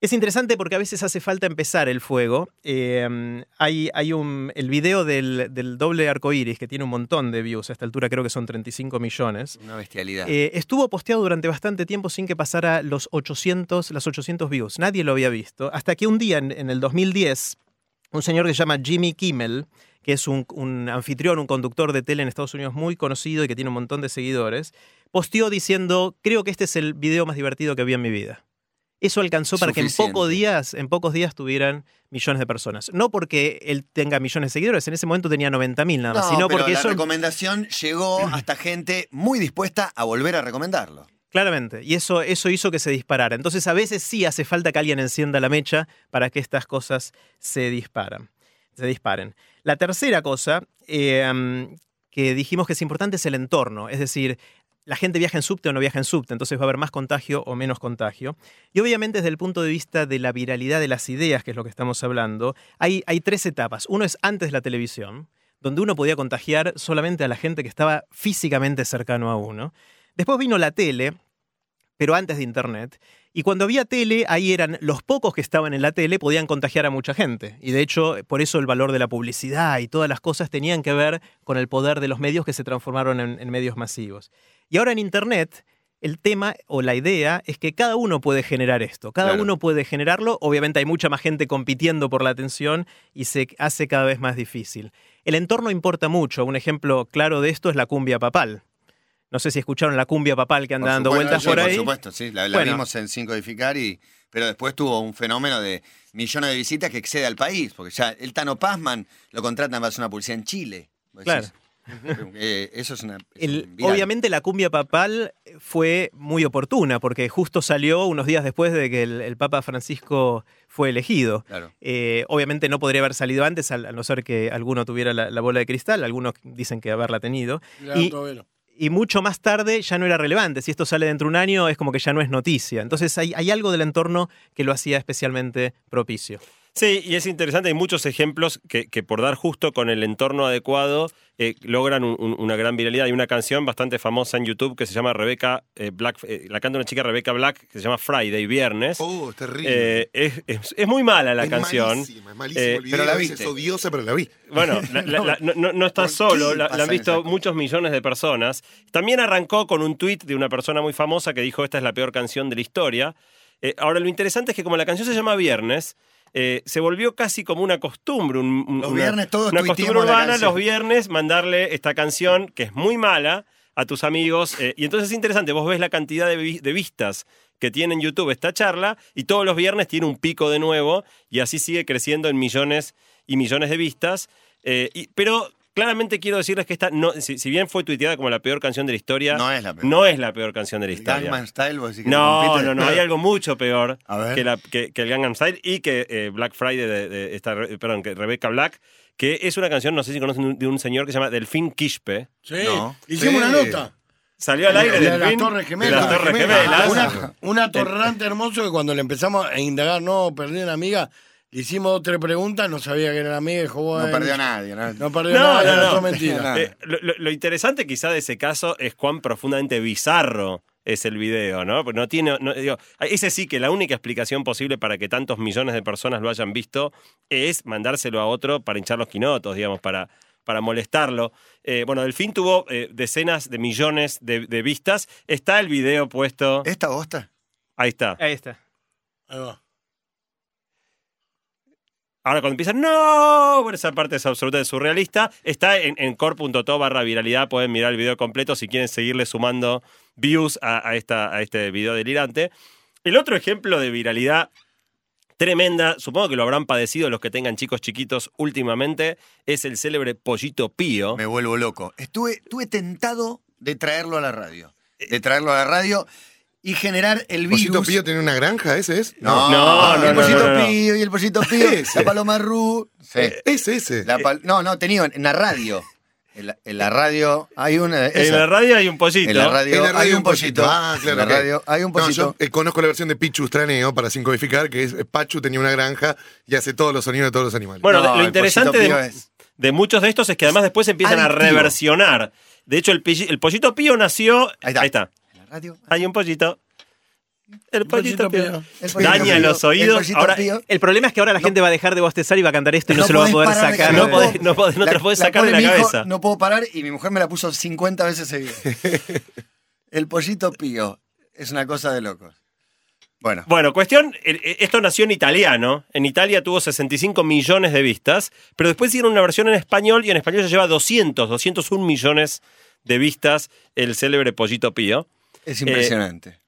es interesante porque a veces hace falta empezar el fuego. Eh, um, hay hay un, el video del, del doble arco iris que tiene un montón de views. A esta altura creo que son 35 millones. Una bestialidad. Eh, estuvo posteado durante bastante tiempo sin que pasara los 800, las 800 views. Nadie lo había visto. Hasta que un día, en, en el 2010, un señor que se llama Jimmy Kimmel, que es un, un anfitrión, un conductor de tele en Estados Unidos muy conocido y que tiene un montón de seguidores, posteó diciendo, creo que este es el video más divertido que vi en mi vida. Eso alcanzó para que en pocos días, en pocos días tuvieran millones de personas. No porque él tenga millones de seguidores, en ese momento tenía 90.000 nada más, no, sino pero porque la eso recomendación llegó hasta gente muy dispuesta a volver a recomendarlo. Claramente, y eso, eso hizo que se disparara. Entonces a veces sí hace falta que alguien encienda la mecha para que estas cosas se disparan, se disparen. La tercera cosa eh, um, que dijimos que es importante es el entorno, es decir, la gente viaja en subte o no viaja en subte, entonces va a haber más contagio o menos contagio. Y obviamente desde el punto de vista de la viralidad de las ideas, que es lo que estamos hablando, hay, tres etapas. Uno es antes de la televisión, donde uno podía contagiar solamente a la gente que estaba físicamente cercano a uno. Después vino la tele, pero antes de Internet. Y cuando había tele, ahí eran los pocos que estaban en la tele, podían contagiar a mucha gente. Y de hecho, por eso el valor de la publicidad y todas las cosas tenían que ver con el poder de los medios que se transformaron en medios masivos. Y ahora en Internet, el tema o la idea es que cada uno puede generar esto, cada Claro. uno puede generarlo, obviamente hay mucha más gente compitiendo por la atención y se hace cada vez más difícil. El entorno importa mucho, un ejemplo claro de esto es la cumbia papal. No sé si escucharon la cumbia papal que anda Por dando supuesto, vueltas por ahí. Por supuesto, sí. La, la Bueno. vimos en Sin Codificar, y, pero después tuvo un fenómeno de millones de visitas que excede al país. Porque ya el Tano Pazman lo contratan para hacer una publicidad en Chile. Claro. decís, eh, eso es una. El- obviamente la cumbia papal fue muy oportuna porque justo salió unos días después de que el, el Papa Francisco fue elegido. Claro. Eh, obviamente no podría haber salido antes, al- a no ser que alguno tuviera la, la bola de cristal, algunos dicen que haberla tenido. Y- mucho más tarde ya no era relevante. Si esto sale dentro de un año, es como que ya no es noticia. Entonces hay, hay algo del entorno que lo hacía especialmente propicio. Sí, y es interesante, hay muchos ejemplos que, que por dar justo con el entorno adecuado eh, logran un- un- una gran viralidad. Hay una canción bastante famosa en YouTube que se llama Rebecca eh, Black, eh, la canta una chica Rebecca Black que se llama Friday, Viernes. Oh, es terrible. Eh, es, es- es muy mala la es canción. Malísima, es malísimo Eh, el video, pero la es viste. odiosa, pero la vi. Bueno, la- la- la- no, no- no está ¿Por qué solo, la, han visto muchos millones de personas. También arrancó con un tuit de una persona muy famosa que dijo esta es la peor canción de la historia. Eh, ahora, lo interesante es que como la canción se llama Viernes, eh, se volvió casi como una costumbre. un- un- Los una, viernes todos una costumbre urbana, los viernes mandarle esta canción que es muy mala a tus amigos. eh, y entonces es interesante, vos ves la cantidad de, vi- de vistas que tiene en YouTube esta charla y todos los viernes tiene un pico de nuevo y así sigue creciendo en millones y millones de vistas. Eh, y- pero claramente quiero decirles que esta, no, si, si bien fue tuiteada como la peor canción de la historia, No es la peor. no es la peor canción de la historia. Gangnam Style, vos decís que No, compite. no, no, hay algo mucho peor que, la- que- que el Gangnam Style y que eh, Black Friday de, de esta, perdón, que Rebecca Black, que es una canción, no sé si conocen, de un señor que se llama Delfín Quispe. Sí, No. hicimos Sí. una nota. Salió al aire de las Delfín. Torres de Gemelas. las Torres Gemelas. Gemelas. Una, una torrante hermoso que cuando le empezamos a indagar, no, perdí una amiga, le hicimos tres preguntas, no sabía que era la amiga, dijo, No bueno, perdió a nadie. ¿no? No perdió No, nada, no, no. todo mentira. Eh, lo, lo- lo interesante quizá de ese caso es cuán profundamente bizarro es el video, ¿no? Porque no tiene, no- digo, ese sí que la única explicación posible para que tantos millones de personas lo hayan visto es mandárselo a otro para hinchar los quinotos, digamos, para, para molestarlo. Eh, bueno, Delfín tuvo eh, decenas de millones de, de vistas. Está el video puesto. ¿Esta bosta? Ahí está. Ahí está. Ahí va. Ahora cuando empiezan, no, bueno, esa parte es absolutamente surrealista. Está en, en core.to barra viralidad, pueden mirar el video completo si quieren seguirle sumando views a, a esta, a este video delirante. El otro ejemplo de viralidad tremenda, supongo que lo habrán padecido los que tengan chicos chiquitos últimamente, es el célebre Pollito Pío. Me vuelvo loco. Estuve, estuve tentado de traerlo a la radio. De traerlo a la radio y generar el virus. ¿Pollito Pío tiene una granja? ¿Ese es? No, No, no, el no, pollito no, no. pío y el pollito pío, Ese. la paloma ru. Sí. Ese, ese. La pal- no, no, tenía en la radio. En la, en la radio hay una. En la radio hay un pollito. En la radio, En la radio hay un pollito. Ah, claro. En la radio hay un No, pollito. yo eh, conozco la versión de Pichu Straneo para sin codificar, que es eh, Pachu tenía una granja y hace todos los sonidos de todos los animales. Bueno, No, lo interesante de, Pío es- de muchos de estos es que además después empiezan a reversionar. De hecho, el, el Pollito Pío nació... Ahí está. En la radio. Hay un pollito. El pollito, pollito pío. El pollito Daña pío, los el oídos. pollito Ahora, pío. El problema es que ahora la gente va a dejar de bostezar y va a cantar esto y no, No se lo va a poder sacar. No podés- no podés- no te lo podés sacar de la hijo, cabeza. No puedo parar y mi mujer me la puso 50 veces seguida. el pollito pío es una cosa de locos. Bueno, Bueno, cuestión, el- eh, esto nació en italiano. En Italia tuvo 65 millones de vistas, pero después hicieron una versión en español y en español ya lleva 200, 201 millones de vistas el célebre Pollito Pío. Es impresionante.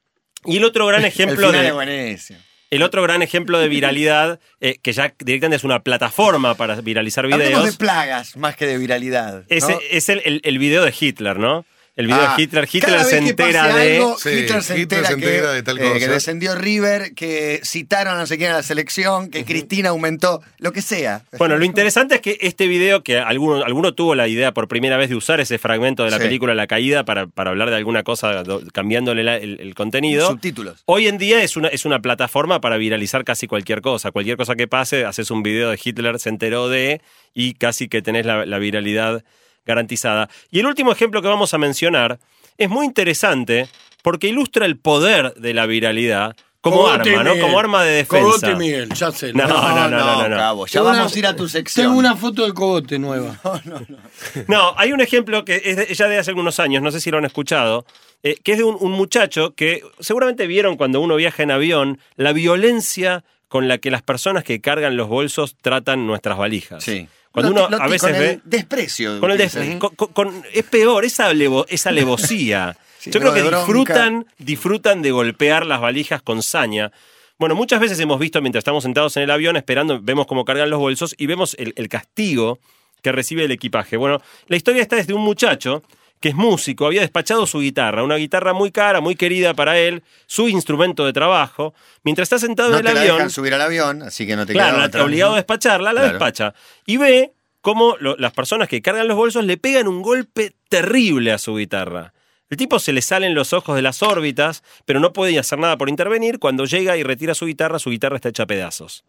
Y el otro gran el ejemplo final de... es. El otro gran ejemplo de viralidad, eh, que ya directamente es una plataforma para viralizar videos, de plagas más que de viralidad. es, el, el- el video de Hitler, ¿no? El video Ah, de Hitler. Hitler se entera de... algo, Sí, Hitler se Hitler entera, se entera que, de tal eh, cosa. que descendió River, que citaron a no sé quién a la selección, que Cristina aumentó, lo que sea. Bueno, lo interesante es que este video, que alguno, alguno tuvo la idea por primera vez de usar ese fragmento de la Sí. película La Caída para, para hablar de alguna cosa, do- cambiándole la- el, el contenido. Subtítulos. Hoy en día es una, es una plataforma para viralizar casi cualquier cosa. Cualquier cosa que pase, haces un video de Hitler, se enteró de, y casi que tenés la, la viralidad garantizada. Y el último ejemplo que vamos a mencionar es muy interesante porque ilustra el poder de la viralidad como Cogote arma, ¿no? Como arma de Cogote defensa. y Miguel, ya sé. No, no, no, no, no. Cabo, ya vamos una- a ir a tu sección. Tengo una foto del cogote nueva. No, hay un ejemplo que es de- ya de hace algunos años, no sé si lo han escuchado, eh, que es de un, un muchacho que seguramente vieron cuando uno viaja en avión la violencia con la que las personas que cargan los bolsos tratan nuestras valijas. Sí. Cuando Lo- uno lo- a veces con ve... el desprecio. Con el des- utiliza. con- con- con- es peor, esa, alevo- esa alevosía. Sí, Yo creo que disfrutan, disfrutan de golpear las valijas con saña. Bueno, muchas veces hemos visto mientras estamos sentados en el avión esperando, vemos cómo cargan los bolsos y vemos el, el castigo que recibe el equipaje. Bueno, la historia está desde un muchacho que es músico, había despachado su guitarra, una guitarra muy cara, muy querida para él, su instrumento de trabajo. Mientras está sentado No en te el la avión, dejan subir al avión, así que no te Claro, otra. obligado a despacharla, la Claro. despacha. Y ve cómo lo- las personas que cargan los bolsos le pegan un golpe terrible a su guitarra. El tipo se le salen los ojos de las órbitas, pero no puede hacer nada por intervenir. Cuando llega y retira su guitarra, su guitarra está hecha a pedazos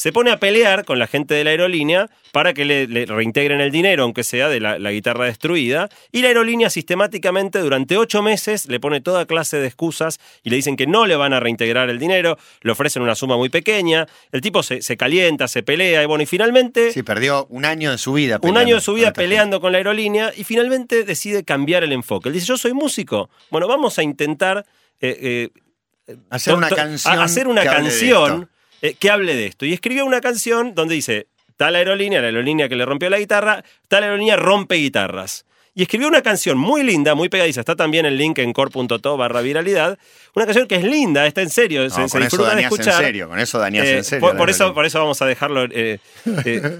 se pone a pelear con la gente de la aerolínea para que le, reintegren el dinero, aunque sea de la, guitarra destruida. Y la aerolínea sistemáticamente durante ocho meses le pone toda clase de excusas y le dicen que no le van a reintegrar el dinero, le ofrecen una suma muy pequeña, el tipo se, calienta, se pelea y bueno, y finalmente... Sí, perdió un año de su vida. Un año de su vida peleando con la aerolínea y finalmente decide cambiar el enfoque. Él dice, yo soy músico. Bueno, vamos a intentar... Eh, eh, hacer una canción. Hacer una canción eh, que hable de esto. Y escribió una canción donde dice, tal aerolínea, la aerolínea que le rompió la guitarra, tal aerolínea rompe guitarras. Y escribió una canción muy linda, muy pegadiza. Está también el link en core.to barra viralidad. Una canción que es linda, está en serio. se, con eso de escuchar. En serio, con eso dañas en eh, serio. Por, eso, por eso vamos a dejarlo. Eh,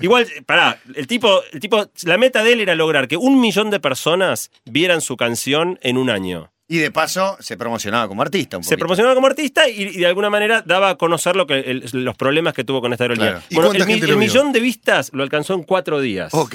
igual, pará, el tipo, el tipo, la meta de él era lograr que un millón de personas vieran su canción en un año. Y de paso se promocionaba como artista. Un se promocionaba como artista y, de alguna manera daba a conocer lo que, los problemas que tuvo con esta aerolínea. Bueno, el, millón de vistas lo alcanzó en cuatro días. Ok.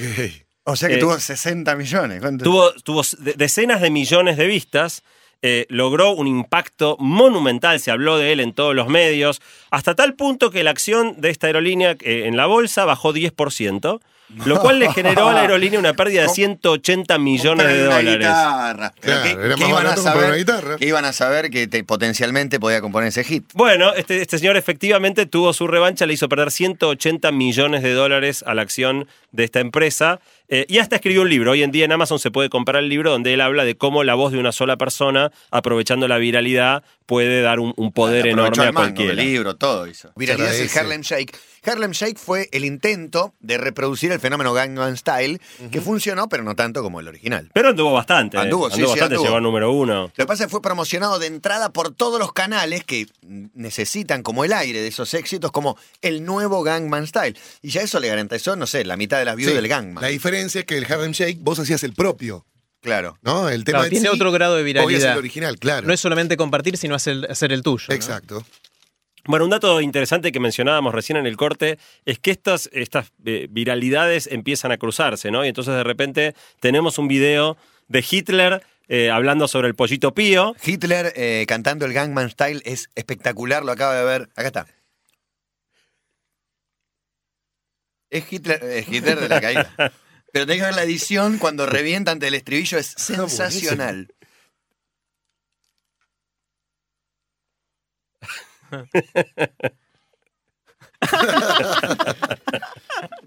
O sea que eh, tuvo 60 millones. Tuvo, tuvo decenas de millones de vistas. Eh, logró un impacto monumental, se habló de él en todos los medios, hasta tal punto que la acción de esta aerolínea eh, en la bolsa bajó 10% lo cual le generó a la aerolínea una pérdida de 180 millones de dólares. Guitarra. ¿qué, iban a saber, que iban a saber que potencialmente podía componer ese hit. Bueno, este, este señor efectivamente tuvo su revancha, le hizo perder 180 millones de dólares a la acción de esta empresa. Eh, y hasta escribió un libro. Hoy en día en Amazon se puede comprar el libro donde él habla de cómo la voz de una sola persona, aprovechando la viralidad, puede dar un, poder enorme a cualquiera. El libro, todo eso. Viralidad es el Harlem Shake. Harlem Shake fue el intento de reproducir el fenómeno Gangnam Style, que funcionó, pero no tanto como el original. Pero anduvo bastante. Anduvo, sí, bastante, llegó a número uno. Lo que pasa es que fue promocionado de entrada por todos los canales que necesitan como el aire de esos éxitos, como el nuevo Gangnam Style. Y ya eso le garantizó, no sé, la mitad de las views del Gangnam. La diferencia es que el Harlem Shake vos hacías el propio. Claro. ¿No? El tema tiene otro grado de viralidad. el original, claro. No es solamente compartir, sino hacer, hacer el tuyo. Exacto. Bueno, un dato interesante que mencionábamos recién en el corte es que estas, estas eh, viralidades empiezan a cruzarse, ¿no? Y entonces de repente tenemos un video de Hitler eh, hablando sobre el pollito pío. Hitler eh, cantando el Gangman Style es espectacular, lo acaba de ver. Acá está. Es Hitler, es Hitler de la caída. Pero tenés que ver la edición cuando revienta ante el estribillo, es sensacional.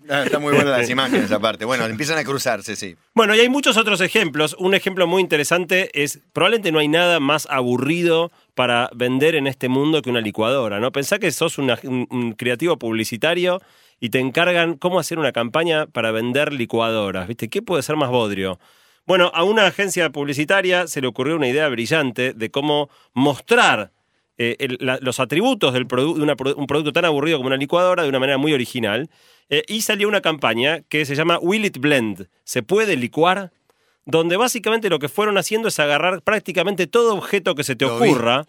Ah, está muy buena las imágenes aparte. Bueno, empiezan a cruzarse, sí. Bueno, y hay muchos otros ejemplos. Un ejemplo muy interesante es, probablemente no hay nada más aburrido para vender en este mundo que una licuadora, ¿no? Pensá que sos un, creativo publicitario y te encargan cómo hacer una campaña para vender licuadoras, ¿viste? ¿Qué puede ser más bodrio? Bueno, a una agencia publicitaria se le ocurrió una idea brillante de cómo mostrar eh, los atributos del de un producto tan aburrido como una licuadora de una manera muy original. Eh, y salió una campaña que se llama Will It Blend? ¿Se puede licuar? Donde básicamente lo que fueron haciendo es agarrar prácticamente todo objeto que se te ocurra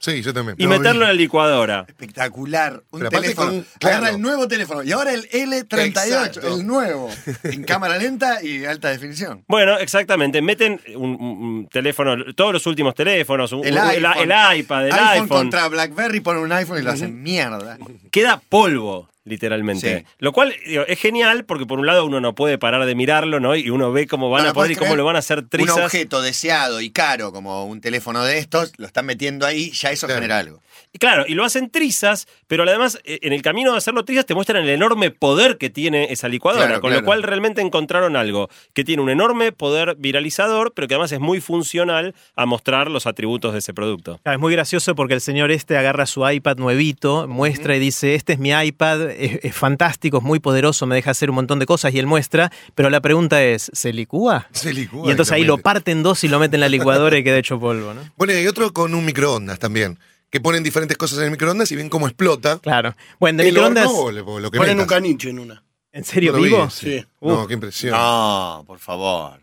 y meterlo en la licuadora. Espectacular. Un teléfono. Agarra el nuevo teléfono. Y ahora el L38, el nuevo. En cámara lenta y alta definición. Bueno, exactamente. Meten un, teléfono, todos los últimos teléfonos, el, iPad, el iPhone. contra BlackBerry ponen un iPhone y lo hacen mierda. Queda polvo literalmente. Lo cual es genial porque por un lado uno no puede parar de mirarlo, ¿no? Y uno ve cómo van a poder y cómo lo van a hacer trizas. Un objeto deseado y caro como un teléfono de estos, lo están metiendo ahí, ya eso genera algo. Y claro, y lo hacen trizas, pero además eh, en el camino de hacerlo trizas te muestran el enorme poder que tiene esa licuadora, con lo cual realmente encontraron algo que tiene un enorme poder viralizador, pero que además es muy funcional a mostrar los atributos de ese producto. es muy gracioso porque el señor este agarra su iPad nuevito, muestra y dice, este es mi iPad, es, fantástico, es muy poderoso, me deja hacer un montón de cosas y él muestra, pero la pregunta es, ¿se licúa? Se licúa. Y entonces ahí lo parten dos y lo meten en la licuadora y queda hecho polvo, ¿no? Bueno, y hay otro con un microondas también que ponen diferentes cosas en el microondas y ven cómo explota. Claro. Bueno, de microondas. lo que ponen un caniche en una. ¿En serio vivo? sí. No, qué impresión. No, por favor.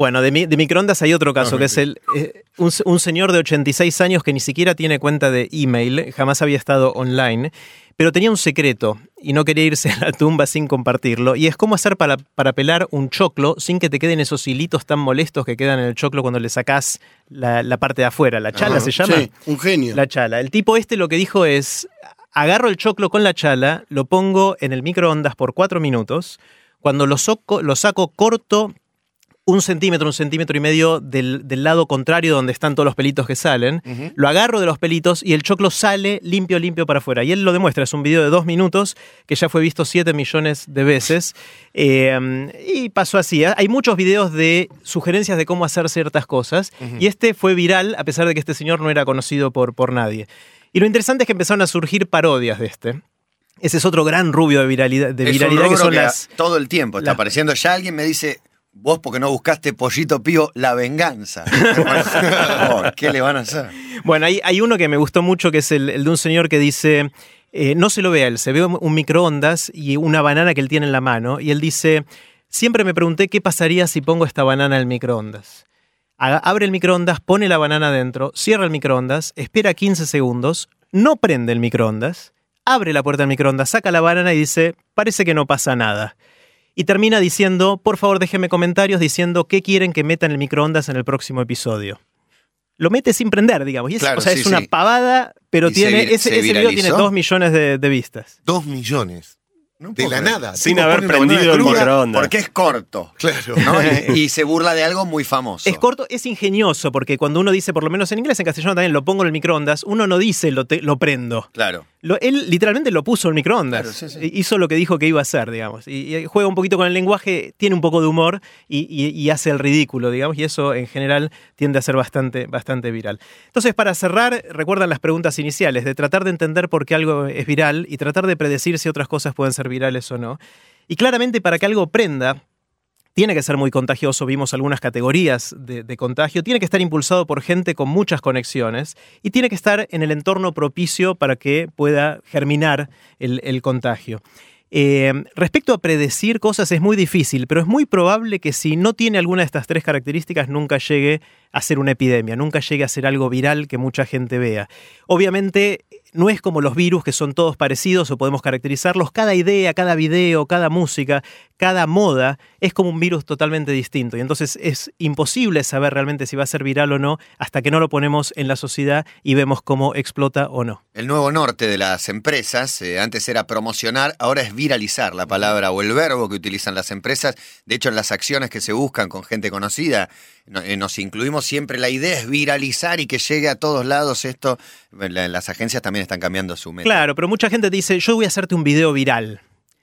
Bueno, de, mi- de microondas hay otro caso, que es el, eh, un, un señor de 86 años que ni siquiera tiene cuenta de email, jamás había estado online, pero tenía un secreto y no quería irse a la tumba sin compartirlo. Y es cómo hacer para, para pelar un choclo sin que te queden esos hilitos tan molestos que quedan en el choclo cuando le sacás la, la parte de afuera. ¿La chala se llama? Sí, un genio. La chala. El tipo este lo que dijo es, agarro el choclo con la chala, lo pongo en el microondas por cuatro minutos, cuando lo, soco- lo saco corto un centímetro, un centímetro y medio del, del lado contrario donde están todos los pelitos que salen, lo agarro de los pelitos y el choclo sale limpio, limpio para afuera. Y él lo demuestra, es un video de dos minutos que ya fue visto siete millones de veces. Eh, y pasó así. ¿eh? Hay muchos videos de sugerencias de cómo hacer ciertas cosas y este fue viral a pesar de que este señor no era conocido por, por nadie. Y lo interesante es que empezaron a surgir parodias de este. Ese es otro gran rubio de viralidad, de Es un viralidad que son que las... todo el tiempo está las- apareciendo. Ya alguien me dice, vos porque no buscaste pollito pío, la venganza. Oh, ¿Qué le van a hacer? Bueno, hay, hay uno que me gustó mucho, que es el, el de un señor que dice, eh, no se lo ve a él, se ve un microondas y una banana que él tiene en la mano, y él dice, siempre me pregunté qué pasaría si pongo esta banana en el microondas. Abre el microondas, pone la banana adentro, cierra el microondas, espera 15 segundos, no prende el microondas, abre la puerta del microondas, saca la banana y dice, parece que no pasa nada. Y termina diciendo, por favor déjenme comentarios diciendo qué quieren que meta en el microondas en el próximo episodio. Lo mete sin prender, digamos. Y es, Claro, o sea, sí, es una sí. pavada, pero ¿Y se tiene ese, se ese video tiene dos millones de, de vistas. Dos millones. No De la nada. Sin haber prendido el microondas. Porque es corto. Claro. ¿no? Y, y se burla de algo muy famoso. Es corto, es ingenioso, porque cuando uno dice, por lo menos en inglés, en castellano también, lo pongo en el microondas, uno no dice lo, te- lo prendo. Claro. Lo- él literalmente lo puso en el microondas. Claro, sí, sí. E- Hizo lo que dijo que iba a hacer, digamos. Y, y juega un poquito con el lenguaje, tiene un poco de humor y, y- y hace el ridículo, digamos. Y eso en general tiende a ser bastante, bastante viral. Entonces, para cerrar, recuerdan las preguntas iniciales, de tratar de entender por qué algo es viral y tratar de predecir si otras cosas pueden ser virales o no. Y claramente para que algo prenda, tiene que ser muy contagioso, vimos algunas categorías de, contagio, tiene que estar impulsado por gente con muchas conexiones y tiene que estar en el entorno propicio para que pueda germinar el, el contagio. Eh, respecto a predecir cosas es muy difícil, pero es muy probable que si no tiene alguna de estas tres características nunca llegue a ser una epidemia, nunca llegue a ser algo viral que mucha gente vea. Obviamente no es como los virus que son todos parecidos o podemos caracterizarlos. Cada idea, cada video, cada música, cada moda es como un virus totalmente distinto. Y entonces es imposible saber realmente si va a ser viral o no hasta que no lo ponemos en la sociedad y vemos cómo explota o no. El nuevo norte de las empresas, eh, antes era promocionar, ahora es viralizar la palabra o el verbo que utilizan las empresas. De hecho, en las acciones que se buscan con gente conocida, no- nos incluimos siempre. La idea es viralizar y que llegue a todos lados esto. La- Las agencias también están cambiando su método. Claro, pero mucha gente dice, yo voy a hacerte un video viral.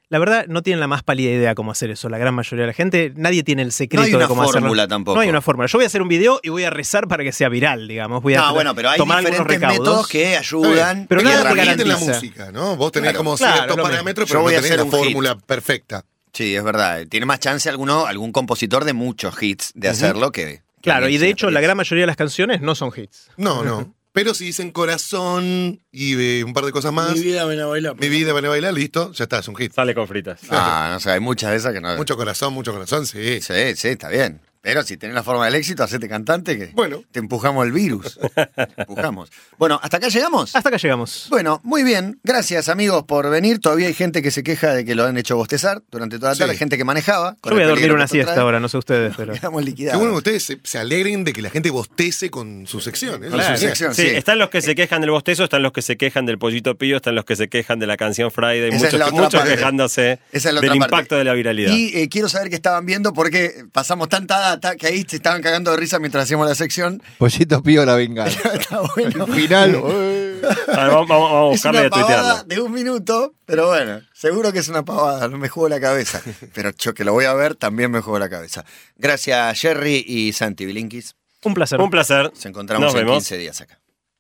La verdad, no tienen la más pálida idea cómo hacer eso. La gran mayoría de la gente, nadie tiene el secreto No hay una de cómo hacerlo. fórmula tampoco. No hay una fórmula. Yo voy a hacer un video y voy a rezar para que sea viral, digamos. Voy a No, bueno, pero hay tomar diferentes recaudos. métodos que ayudan. Pero nada te en la garantiza. música, ¿no? Vos tenés Claro. como Claro, ciertos parámetros, Yo pero voy no a tenés hacer la hit. fórmula perfecta. Sí, es verdad. Tiene más chance alguno, algún compositor de muchos hits de hacerlo que. que Claro, y de hecho la gran mayoría de las canciones no son hits. No, no. Pero si dicen corazón y eh, un par de cosas más. Mi vida ven a bailar. Mi vida, van a bailar, listo, ya está, es un hit. Sale con fritas. Ah, no sé, hay muchas de esas que no. Mucho corazón, mucho corazón, sí. Sí, sí, está bien. Pero si tenés la forma del éxito, hacete cantante que Bueno. te empujamos el virus. Te empujamos. Bueno, ¿hasta acá llegamos? Hasta acá llegamos. Bueno, muy bien. Gracias, amigos, por venir. Todavía hay gente que se queja de que lo han hecho bostezar durante toda la Sí. tarde. Gente que manejaba. Yo voy a dormir una siesta trae. ahora, no sé ustedes, pero... Quedamos Qué liquidados. bueno que ustedes se, se alegren de que la gente bostece con su sección. ¿eh? Con su sección. Sí, sí. están los que se quejan del bostezo, están los que se quejan del pollito pío, están los que se quejan de la canción Friday, Esa es muchos, muchos quejándose Esa es la del parte. impacto de la viralidad. Y eh, quiero saber qué estaban viendo porque pasamos tanta data que ahí se estaban cagando de risa mientras hacíamos la sección. Pollito pío la venganza. Está bueno. Final. A ver, vamos, vamos- vamos a Es y a pavada de un minuto, pero bueno, seguro que es una pavada, no me juego la cabeza. Pero yo que lo voy a ver, también me juego la cabeza. Gracias, Jerry y Santi Bilinkis. Un placer. Un placer. Nos encontramos Nos en vemos. 15 días acá.